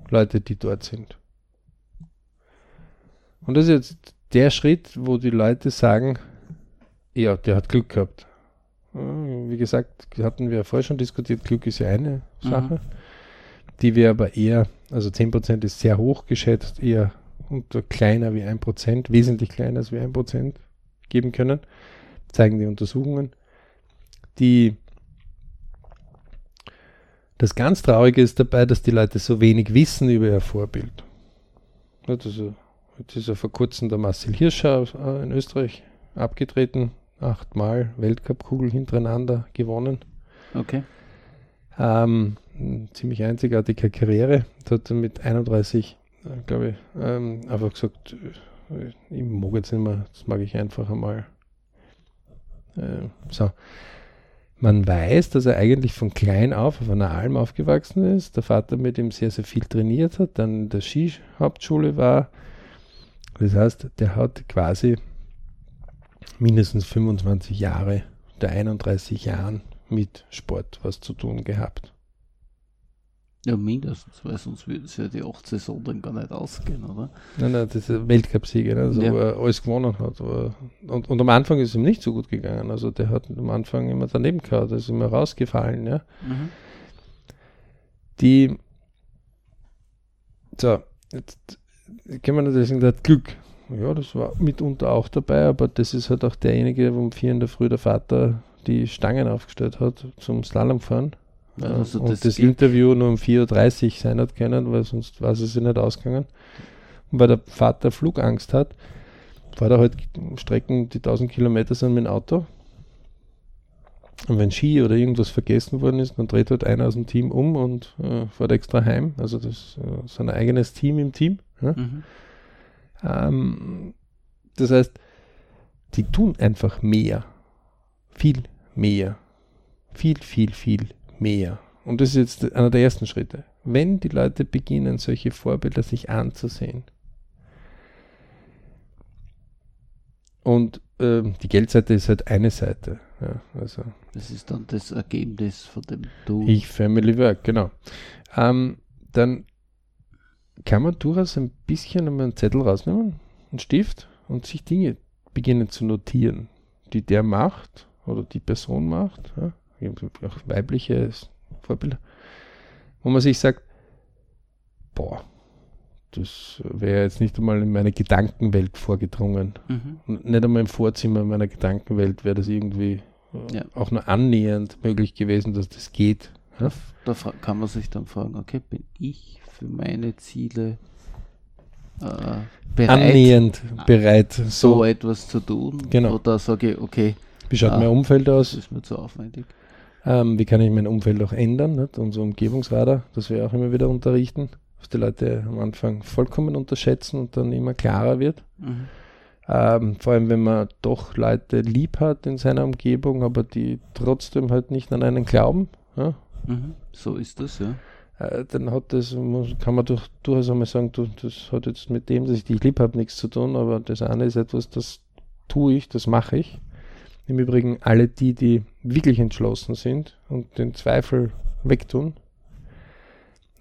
Leute, die dort sind? Und das ist jetzt der Schritt, wo die Leute sagen, ja, der hat Glück gehabt. Wie gesagt, hatten wir vorher schon diskutiert, Glück ist ja eine mhm. Sache, mhm. die wir aber eher, also 10% ist sehr hoch geschätzt, eher unter kleiner wie 1%, wesentlich kleiner als wie 1% geben können, zeigen die Untersuchungen. Die das ganz Traurige ist dabei, dass die Leute so wenig wissen über ihr Vorbild. Also Jetzt ist ja vor kurzem der Marcel Hirscher äh, in Österreich abgetreten. Achtmal Weltcup-Kugel hintereinander gewonnen. Okay. Ähm, ziemlich einzigartige Karriere. Da hat er mit 31, äh, glaube ich, ähm, einfach gesagt, äh, ich mag jetzt nicht mehr, das mag ich einfach einmal. Äh, so. Man weiß, dass er eigentlich von klein auf auf einer Alm aufgewachsen ist. Der Vater mit ihm sehr, sehr viel trainiert hat, dann in der Skihauptschule war, das heißt, der hat quasi mindestens 25 Jahre der 31 Jahren mit Sport was zu tun gehabt. Ja, mindestens, weil sonst würden sie ja die 8 Saison dann gar nicht ausgehen, oder? Nein, nein, das ist Weltcup-Sieger, ne? also, ja. wo er alles gewonnen hat. Er, und, und am Anfang ist es ihm nicht so gut gegangen. Also der hat am Anfang immer daneben gehabt, ist immer rausgefallen, ja. Mhm. Die so, jetzt kann man natürlich sagen, der hat Glück. Ja, das war mitunter auch dabei, aber das ist halt auch derjenige, wo um vier in der Früh der Vater die Stangen aufgestellt hat zum Slalomfahren. Also und das, das Interview nur um 4.30 Uhr sein hat können, weil sonst war es sich nicht ausgegangen. Und weil der Vater Flugangst hat, fährt er halt Strecken, die 1000 Kilometer sind mit dem Auto. Und wenn Ski oder irgendwas vergessen worden ist, dann dreht halt einer aus dem Team um und äh, fährt extra heim. Also das äh, ist ein eigenes Team im Team. Ja? Mhm. Ähm, das heißt, die tun einfach mehr. Viel mehr. Viel, viel, viel mehr. Und das ist jetzt einer der ersten Schritte. Wenn die Leute beginnen, solche Vorbilder sich anzusehen. Und äh, die Geldseite ist halt eine Seite. Ja, also das ist dann das Ergebnis von dem Du. Ich Family Work, genau. Ähm, dann kann man durchaus ein bisschen einen Zettel rausnehmen, einen Stift und sich Dinge beginnen zu notieren, die der macht oder die Person macht, ja, auch weibliche Vorbilder, wo man sich sagt, boah, das wäre jetzt nicht einmal in meine Gedankenwelt vorgedrungen. Mhm. Nicht einmal im Vorzimmer meiner Gedankenwelt wäre das irgendwie äh, ja. auch nur annähernd möglich gewesen, dass das geht. Ja? Da kann man sich dann fragen, okay, bin ich für meine Ziele äh, bereit, annähernd bereit, so, so etwas zu tun? Genau. Oder sage ich, okay, wie schaut Ah, mein Umfeld das aus, ist mir zu aufwendig. Ähm, wie kann ich mein Umfeld auch ändern, nicht? unser Umgebungsradar, das wir auch immer wieder unterrichten, was die Leute am Anfang vollkommen unterschätzen und dann immer klarer wird. Mhm. Ähm, vor allem, wenn man doch Leute lieb hat in seiner Umgebung, aber die trotzdem halt nicht an einen glauben, ja, Mhm. So ist das, ja. äh, dann hat das, kann man durch, durchaus einmal sagen, du, das hat jetzt mit dem, dass ich dich lieb habe, nichts zu tun, aber das eine ist etwas, das tue ich, das mache ich. Im Übrigen alle die, die wirklich entschlossen sind und den Zweifel wegtun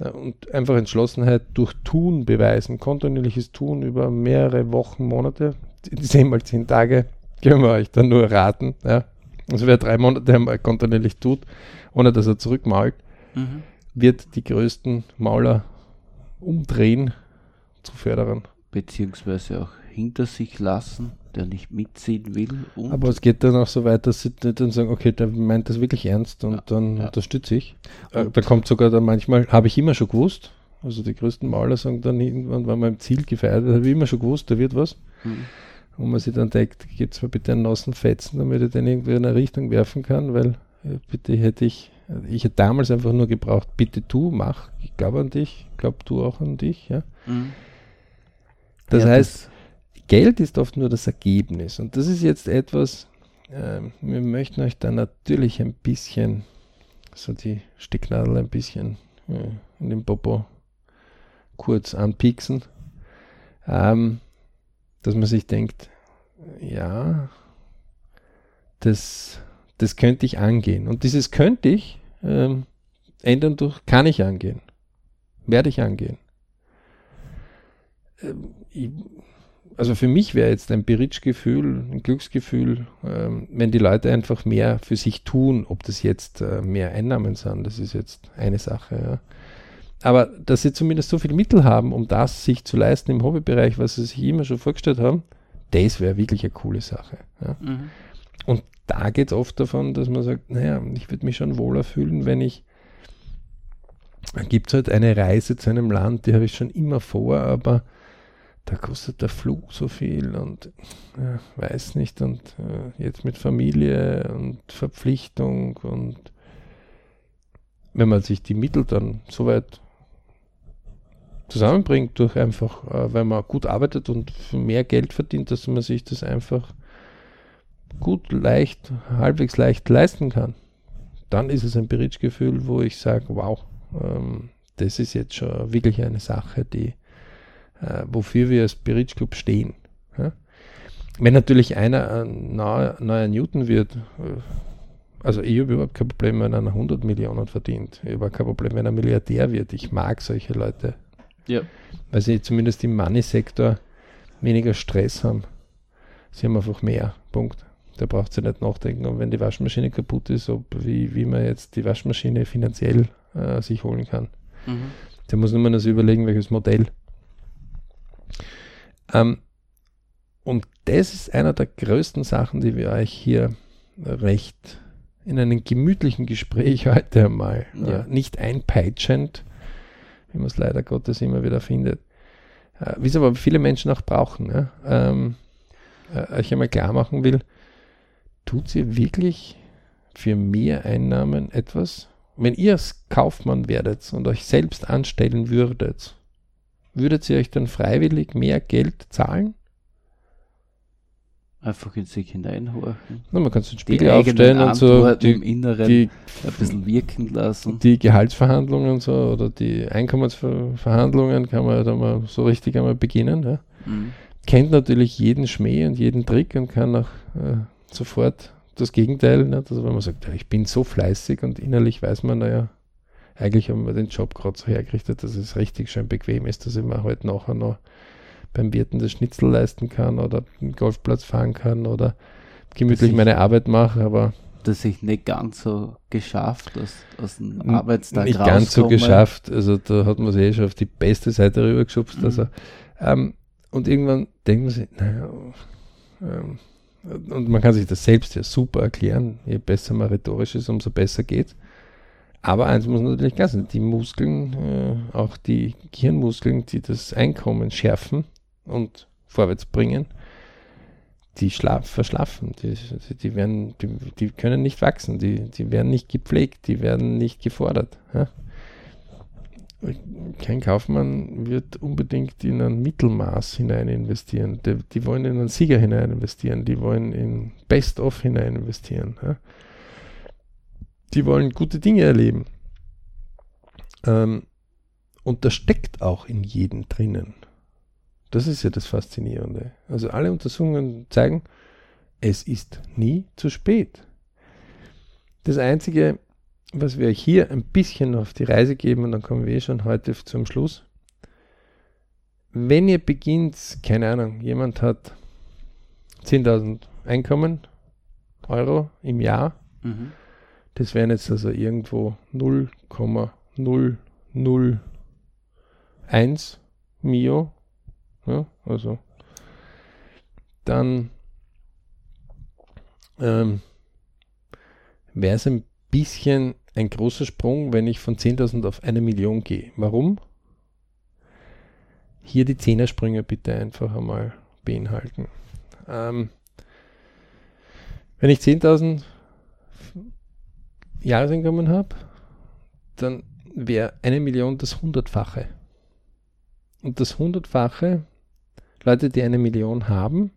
ja, und einfach Entschlossenheit durch Tun beweisen, kontinuierliches Tun über mehrere Wochen, Monate, zehnmal zehn Tage, können wir euch dann nur raten. Ja. Also wer drei Monate einmal kontinuierlich tut, ohne dass er zurückmault, Mhm. wird die größten Mauler umdrehen zu Förderern. Beziehungsweise auch hinter sich lassen, der nicht mitziehen will. Aber es geht dann auch so weit, dass sie dann sagen, okay, der meint das wirklich ernst und Ja, dann ja. unterstütze ich. Äh, Und- da kommt sogar dann manchmal, habe ich immer schon gewusst, also die größten Mauler sagen dann irgendwann, wenn man im Ziel gefeiert hat, habe ich immer schon gewusst, da wird was. Mhm. Und man sich dann denkt, gibt's mir bitte einen nassen Fetzen, damit ich den irgendwie in eine Richtung werfen kann, weil äh, bitte hätte ich, ich hätte damals einfach nur gebraucht, bitte du, mach, ich glaube an dich, glaub du auch an dich, ja. Mhm. Das Ja, heißt, Geld ist oft nur das Ergebnis. Und das ist jetzt etwas, ähm, wir möchten euch da natürlich ein bisschen, so die Stecknadel ein bisschen äh, in den Popo kurz anpieksen, ähm, dass man sich denkt, ja, das, das könnte ich angehen. Und dieses könnte ich ähm, ändern durch kann ich angehen. Werde ich angehen. Ähm, ich, also für mich wäre jetzt ein Beritsch-Gefühl, ein Glücksgefühl, ähm, wenn die Leute einfach mehr für sich tun, ob das jetzt äh, mehr Einnahmen sind, das ist jetzt eine Sache. Ja. Aber dass sie zumindest so viel Mittel haben, um das sich zu leisten im Hobbybereich, was sie sich immer schon vorgestellt haben, das wäre wirklich eine coole Sache. Ja. Mhm. Und da geht es oft davon, dass man sagt, naja, ich würde mich schon wohler fühlen, wenn ich, da gibt es halt eine Reise zu einem Land, die habe ich schon immer vor, aber da kostet der Flug so viel und ja, weiß nicht und äh, jetzt mit Familie und Verpflichtung und wenn man sich die Mittel dann soweit zusammenbringt durch einfach, äh, weil man gut arbeitet und mehr Geld verdient, dass man sich das einfach gut, leicht, halbwegs leicht leisten kann, dann ist es ein Beritsch-Gefühl, wo ich sage, wow, ähm, das ist jetzt schon wirklich eine Sache, die, äh, wofür wir als Beritsch Club stehen. Ja? Wenn natürlich einer ein neuer, neuer Newton wird, äh, also ich habe überhaupt kein Problem, wenn einer 100 Millionen verdient. Ich habe kein Problem, wenn er Milliardär wird. Ich mag solche Leute, Ja. weil sie zumindest im Money-Sektor weniger Stress haben. Sie haben einfach mehr. Punkt. Da braucht sie nicht nachdenken. Und wenn die Waschmaschine kaputt ist, ob, wie, wie man jetzt die Waschmaschine finanziell äh, sich holen kann. Mhm. Der muss nur mal das überlegen, welches Modell. Ähm, und das ist einer der größten Sachen, die wir euch hier recht in einem gemütlichen Gespräch heute einmal, Ja. äh, nicht einpeitschend, wie man es leider Gottes immer wieder findet, äh, wie es aber viele Menschen auch brauchen, ja, ähm, äh, euch einmal klar machen will, tut ihr wirklich für mehr Einnahmen etwas? Wenn ihr Kaufmann werdet und euch selbst anstellen würdet, würdet ihr euch dann freiwillig mehr Geld zahlen? Einfach in sich hineinhorchen. Na, man kann so einen Die Spiegel eigenen aufstellen und so Antworten im die, Inneren die, ein bisschen wirken lassen. die Gehaltsverhandlungen und so oder die Einkommensverhandlungen kann man da mal so richtig einmal beginnen. Ja. Mhm. Kennt natürlich jeden Schmäh und jeden Trick und kann auch äh, sofort das Gegenteil. Nicht? Also wenn man sagt, ja, ich bin so fleißig und innerlich weiß man, naja, eigentlich haben wir den Job gerade so hergerichtet, dass es richtig schön bequem ist, dass ich mir halt nachher noch beim Wirten das Schnitzel leisten kann oder den Golfplatz fahren kann oder gemütlich ich- meine Arbeit mache, aber Das ich nicht ganz so geschafft aus, aus dem Arbeitstag nicht ganz so rauskomme. geschafft. Also da hat man sich eh schon auf die beste Seite rübergeschubst. Mhm. Also, ähm, und irgendwann denkt man sich, naja, ähm, und man kann sich das selbst ja super erklären. Je besser man rhetorisch ist, umso besser geht. Aber eins muss natürlich klar sein, die Muskeln, äh, auch die Gehirnmuskeln, die das Einkommen schärfen und vorwärts bringen, die schlaf, verschlafen, die, die, werden, die, die, können nicht wachsen, die, die werden nicht gepflegt, die werden nicht gefordert. Ja? Kein Kaufmann wird unbedingt in ein Mittelmaß hinein investieren. Die, die wollen in einen Sieger hinein investieren, die wollen in Best-of hinein investieren. Ja? Die wollen gute Dinge erleben. Ähm, und das steckt auch in jedem drinnen. Das ist ja das Faszinierende. Also alle Untersuchungen zeigen, es ist nie zu spät. Das Einzige, was wir hier ein bisschen auf die Reise geben, und dann kommen wir eh schon heute zum Schluss. Wenn ihr beginnt, keine Ahnung, jemand hat 10.000 Einkommen, Euro im Jahr, mhm. Das wären jetzt also irgendwo 0,001 Mio ja, also dann ähm, wäre es ein bisschen ein großer Sprung, wenn ich von 10.000 auf eine Million gehe. Warum? Hier die Zehnersprünge bitte einfach einmal beinhalten. Ähm, wenn ich 10.000 Jahreseinkommen habe, dann wäre eine Million das Hundertfache. Und das Hundertfache Leute, die eine Million haben,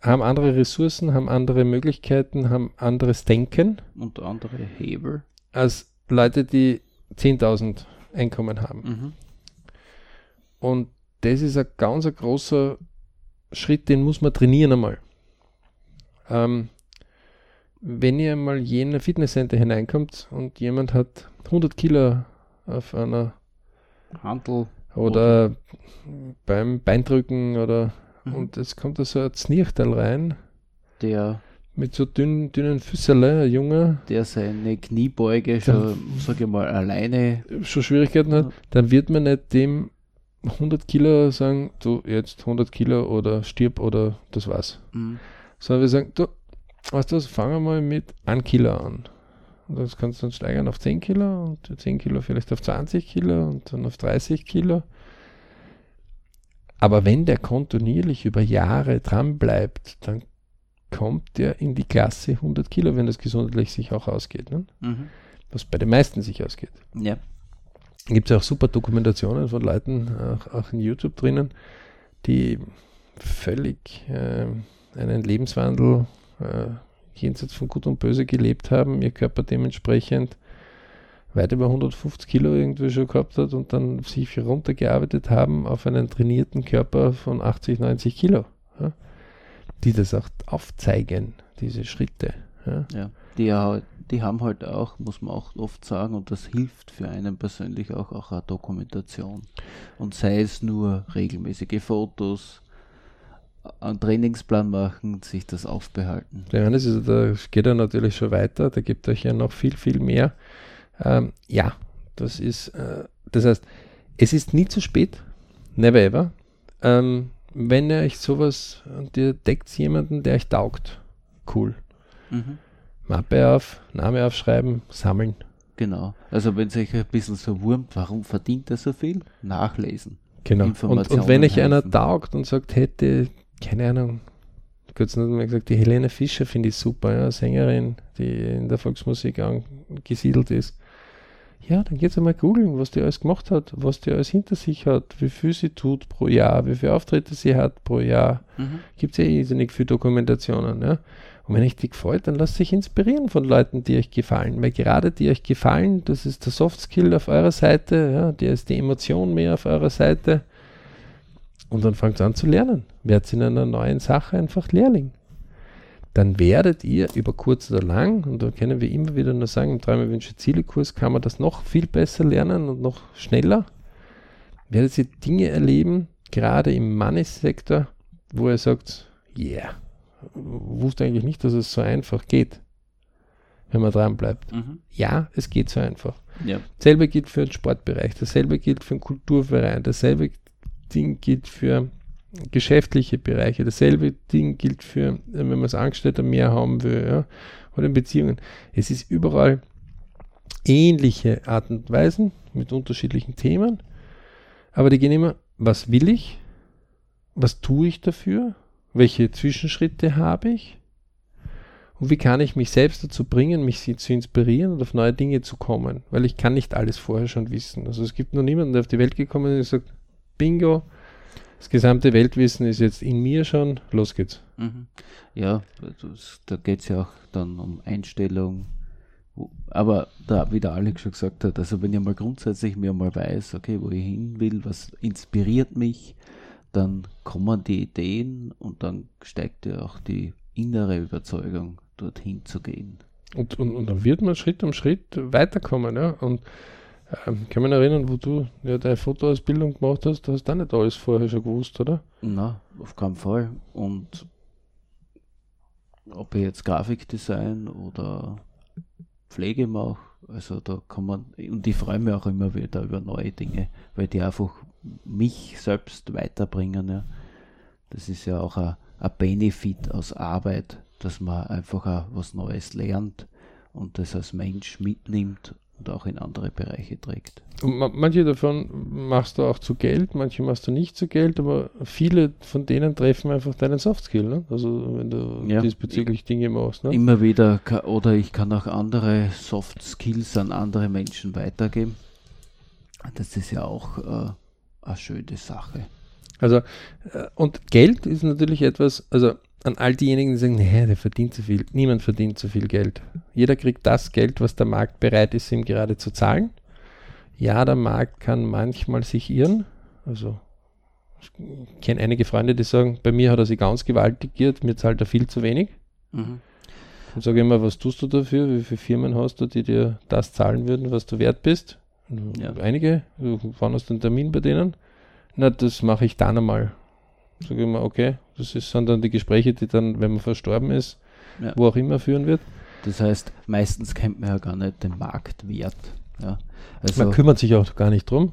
haben andere Ressourcen, haben andere Möglichkeiten, haben anderes Denken. Und andere Hebel. Als Leute, die 10.000 Einkommen haben. Mhm. Und das ist ein ganz ein großer Schritt, den muss man trainieren einmal. Ähm, wenn ihr mal je in ein Fitnesscenter hineinkommt und jemand hat 100 Kilo auf einer Handel oder okay. beim Beindrücken oder mhm. und es kommt da so ein Znirchtal rein. Der mit so dünnen, dünnen Füßerle, ein Junge. Der seine Kniebeuge schon, sag ich mal, alleine schon Schwierigkeiten hat, dann wird man nicht dem 100 Kilo sagen, du jetzt 100 Kilo oder stirb oder das war's. Mhm. Sondern wir sagen, du, weißt du was, fangen wir mal mit 1 Kilo an. Und das kannst du dann steigern auf 10 Kilo und 10 Kilo vielleicht auf 20 Kilo und dann auf 30 Kilo. Aber wenn der kontinuierlich über Jahre dran bleibt, dann kommt der in die Klasse 100 Kilo, wenn das gesundheitlich sich auch ausgeht. Ne? Mhm. Was bei den meisten sich ausgeht. Ja. Gibt es auch super Dokumentationen von Leuten, auch, auch in YouTube drinnen, die völlig äh, einen Lebenswandel äh, jenseits von Gut und Böse gelebt haben, ihr Körper dementsprechend weit über 150 Kilo irgendwie schon gehabt hat und dann sich runtergearbeitet haben auf einen trainierten Körper von 80, 90 Kilo. Ja, die das auch aufzeigen, diese Schritte. Ja, ja die, die haben halt auch, muss man auch oft sagen, und das hilft für einen persönlich auch, auch eine Dokumentation. Und sei es nur regelmäßige Fotos, einen Trainingsplan machen, sich das aufbehalten. Das ist, da geht er natürlich schon weiter, da gibt euch ja noch viel, viel mehr. Ähm, ja, das ist, äh, das heißt, es ist nie zu spät, never ever. Ähm, wenn ihr euch sowas und ihr deckt jemanden, der euch taugt, cool. Mhm. Mappe auf, Name aufschreiben, sammeln. Genau. Also wenn es euch ein bisschen so wurmt, warum verdient er so viel? Nachlesen. Genau. Und, und wenn euch einer taugt und sagt, hätte keine Ahnung, kurz noch mal gesagt, die Helene Fischer finde ich super, ja, Sängerin, die in der Volksmusik angesiedelt ist. Ja, dann geht's einmal googeln, was die alles gemacht hat, was die alles hinter sich hat, wie viel sie tut pro Jahr, wie viele Auftritte sie hat pro Jahr. Mhm. Gibt es ja irrsinnig viele Dokumentationen, ja. Und wenn euch die gefällt, dann lasst sich inspirieren von Leuten, die euch gefallen. Weil gerade die euch gefallen, das ist der Soft Skill auf eurer Seite, ja, der ist die Emotion mehr auf eurer Seite. Und dann fangt an zu lernen. Werdet in einer neuen Sache einfach Lehrling. Dann werdet ihr über kurz oder lang, und da können wir immer wieder nur sagen, im dreimal Wünsche Ziele Kurs kann man das noch viel besser lernen und noch schneller. Werdet ihr Dinge erleben, gerade im Money-Sektor, wo ihr sagt, yeah, wusste eigentlich nicht, dass es so einfach geht, wenn man dran bleibt. Mhm. Ja, es geht so einfach. Ja. Dasselbe gilt für den Sportbereich, dasselbe gilt für den Kulturverein, dasselbe Ding gilt für geschäftliche Bereiche. Dasselbe Ding gilt für, wenn man es Angestellter mehr haben will, ja, oder in Beziehungen. Es ist überall ähnliche Art und Weisen mit unterschiedlichen Themen, aber die gehen immer, was will ich? Was tue ich dafür? Welche Zwischenschritte habe ich? Und wie kann ich mich selbst dazu bringen, mich zu inspirieren und auf neue Dinge zu kommen? Weil ich kann nicht alles vorher schon wissen. Also es gibt noch niemanden, der auf die Welt gekommen ist und sagt, Bingo, das gesamte Weltwissen ist jetzt in mir schon, los geht's. Mhm. Ja, das, da geht es ja auch dann um Einstellung. Aber da, wie der Alex schon gesagt hat, also wenn ich mal grundsätzlich mir mal weiß, okay, wo ich hin will, was inspiriert mich, dann kommen die Ideen und dann steigt ja auch die innere Überzeugung, dorthin zu gehen. Und, und, und dann wird man Schritt um Schritt weiterkommen, ja. Und ähm, kann mich erinnern, wo du ja deine Fotoausbildung gemacht hast, du hast da nicht alles vorher schon gewusst, oder? Na, auf keinen Fall. Und ob ich jetzt Grafikdesign oder Pflege mache, also da kann man, und ich freue mich auch immer wieder über neue Dinge, weil die einfach mich selbst weiterbringen. Ja. Das ist ja auch ein, ein Benefit aus Arbeit, dass man einfach auch was Neues lernt und das als Mensch mitnimmt und auch in andere Bereiche trägt. Und manche davon machst du auch zu Geld, manche machst du nicht zu Geld, aber viele von denen treffen einfach deinen Softskill. Ne? Also wenn du ja, diesbezüglich Dinge machst. Ne? Immer wieder, oder ich kann auch andere Soft Skills an andere Menschen weitergeben. Das ist ja auch äh, eine schöne Sache. Also, äh, und Geld ist natürlich etwas, also an all diejenigen, die sagen, nee, der verdient zu viel. Niemand verdient zu viel Geld. Jeder kriegt das Geld, was der Markt bereit ist, ihm gerade zu zahlen. Ja, der Markt kann manchmal sich irren. Also, ich kenne einige Freunde, die sagen, bei mir hat er sich ganz gewaltig geirrt, mir zahlt er viel zu wenig. Mhm. Und sage immer, was tust du dafür? Wie viele Firmen hast du, die dir das zahlen würden, was du wert bist? Ja. Einige. Wann hast du einen Termin bei denen? Na, das mache ich dann einmal. Sage ich immer, okay, das ist, sind dann die Gespräche, die dann, wenn man verstorben ist, ja. wo auch immer führen wird. Das heißt, meistens kennt man ja gar nicht den Marktwert. Ja. Also, man kümmert sich auch gar nicht drum.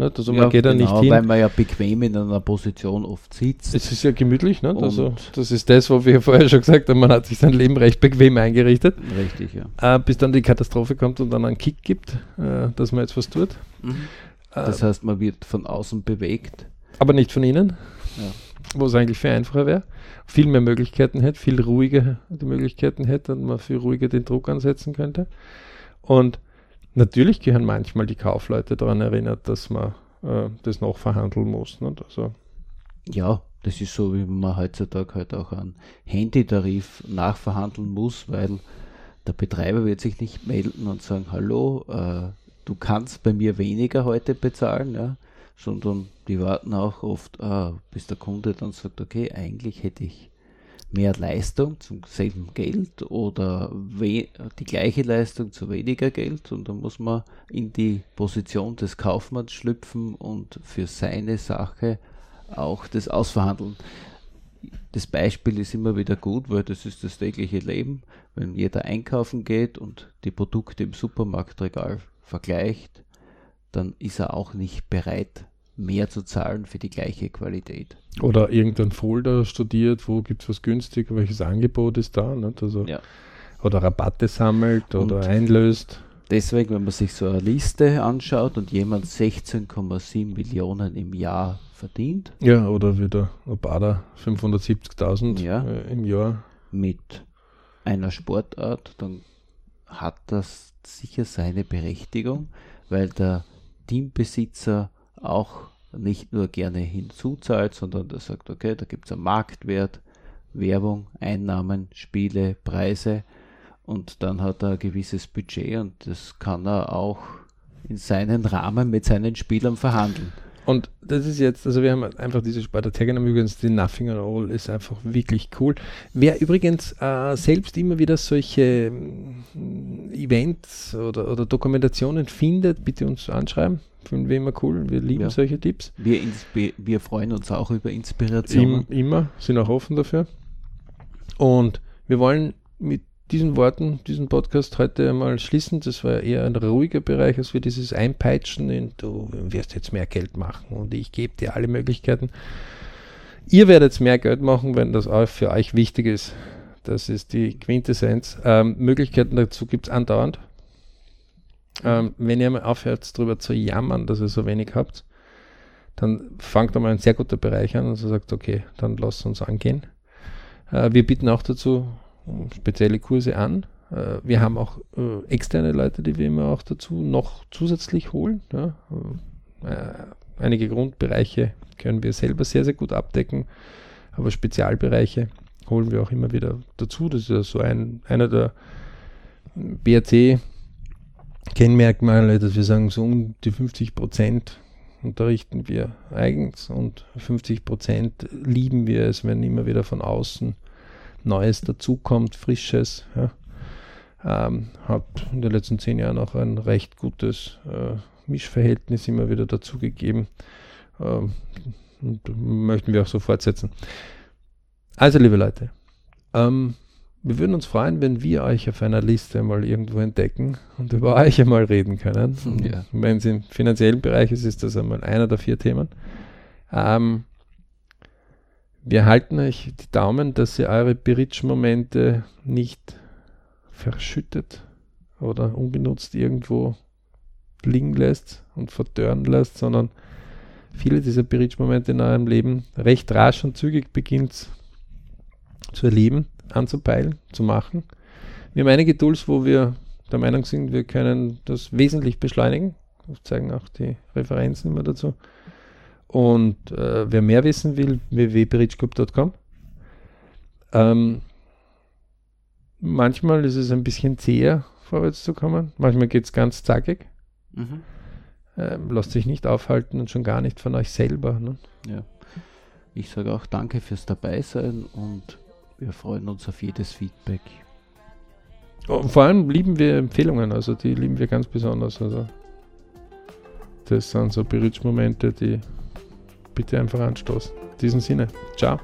Nicht? Also man geht genau, da nicht hin. Weil man ja bequem in einer Position oft sitzt. Es ist ja gemütlich. Nicht? Also das ist das, was wir vorher schon gesagt haben. Man hat sich sein Leben recht bequem eingerichtet. Richtig, ja. Äh, bis dann die Katastrophe kommt und dann einen Kick gibt, äh, dass man jetzt was tut. Mhm. Das äh, heißt, man wird von außen bewegt. Aber nicht von innen. Ja. Wo es eigentlich viel einfacher wäre. Viel mehr Möglichkeiten hätte, viel ruhiger die Möglichkeiten hätte und man viel ruhiger den Druck ansetzen könnte. Und natürlich gehören manchmal die Kaufleute daran erinnert, dass man äh, das noch verhandeln muss. Nicht? Also, ja, das ist so, wie man heutzutage halt auch einen Handytarif nachverhandeln muss, weil der Betreiber wird sich nicht melden und sagen, hallo, äh, du kannst bei mir weniger heute bezahlen, ja, sondern die warten auch oft, äh, bis der Kunde dann sagt, okay, eigentlich hätte ich mehr Leistung zum selben Geld oder die gleiche Leistung zu weniger Geld und dann muss man in die Position des Kaufmanns schlüpfen und für seine Sache auch das ausverhandeln. Das Beispiel ist immer wieder gut, weil das ist das tägliche Leben. Wenn jeder einkaufen geht und die Produkte im Supermarktregal vergleicht, dann ist er auch nicht bereit, mehr zu zahlen für die gleiche Qualität. Oder irgendein Folder studiert, wo gibt es was günstig, welches Angebot ist da. Nicht? Also, ja. Oder Rabatte sammelt oder und einlöst. Deswegen, wenn man sich so eine Liste anschaut und jemand 16,7 Millionen im Jahr verdient. Ja, oder wieder Obada 570.000 ja, äh, im Jahr. Mit einer Sportart, dann hat das sicher seine Berechtigung, weil der Teambesitzer auch nicht nur gerne hinzuzahlt, sondern der sagt, okay, da gibt es einen Marktwert, Werbung, Einnahmen, Spiele, Preise und dann hat er ein gewisses Budget und das kann er auch in seinen Rahmen mit seinen Spielern verhandeln. Und das ist jetzt, also wir haben einfach diese Sparte Teganum übrigens, die Nothing at All ist einfach wirklich cool. Wer übrigens äh, selbst immer wieder solche äh, Events oder, oder Dokumentationen findet, bitte uns anschreiben. Finden wir immer cool. Wir lieben ja. solche Tipps. Wir, wir freuen uns auch über Inspiration. immer, sind auch offen dafür. Und wir wollen mit diesen Worten diesen Podcast heute mal schließen. Das war eher ein ruhiger Bereich, als wir dieses Einpeitschen in du wirst jetzt mehr Geld machen und ich gebe dir alle Möglichkeiten. Ihr werdet mehr Geld machen, wenn das auch für euch wichtig ist. Das ist die Quintessenz. Ähm, Möglichkeiten dazu gibt es andauernd. Ähm, wenn ihr mal aufhört, darüber zu jammern, dass ihr so wenig habt, dann fangt einmal ein sehr guter Bereich an und so sagt, okay, dann lasst uns angehen. Äh, wir bieten auch dazu spezielle Kurse an. Äh, wir haben auch äh, externe Leute, die wir immer auch dazu noch zusätzlich holen. Ja? Äh, einige Grundbereiche können wir selber sehr, sehr gut abdecken, aber Spezialbereiche holen wir auch immer wieder dazu. Das ist ja so ein, einer der BRC-Kennmerkmale, dass wir sagen, so um die 50 Prozent unterrichten wir eigens und 50 Prozent lieben wir es, wenn immer wieder von außen Neues dazukommt, Frisches. Ja. Ähm, hat in den letzten zehn Jahren auch ein recht gutes äh, Mischverhältnis immer wieder dazugegeben. Ähm, und möchten wir auch so fortsetzen. Also, liebe Leute, ähm, wir würden uns freuen, wenn wir euch auf einer Liste mal irgendwo entdecken und über euch einmal reden können. Ja. Wenn es im finanziellen Bereich ist, ist das einmal einer der vier Themen. Ähm, wir halten euch die Daumen, dass ihr eure Bridge-Momente nicht verschüttet oder unbenutzt irgendwo liegen lässt und verdörren lässt, sondern viele dieser Bridge-Momente in eurem Leben recht rasch und zügig beginnt zu erleben, anzupeilen, zu machen. Wir haben einige Tools, wo wir der Meinung sind, wir können das wesentlich beschleunigen. Das zeigen auch die Referenzen immer dazu. Und äh, wer mehr wissen will, www.bridgeclub.com. Ähm, manchmal ist es ein bisschen zäher, vorwärts zu kommen. Manchmal geht es ganz zackig. Mhm. Ähm, lasst sich nicht aufhalten und schon gar nicht von euch selber. Ne? Ja. Ich sage auch danke fürs Dabeisein und wir freuen uns auf jedes Feedback. Oh, vor allem lieben wir Empfehlungen, also die lieben wir ganz besonders. Also das sind so Berührungsmomente, die bitte einfach anstoßen. In diesem Sinne, ciao.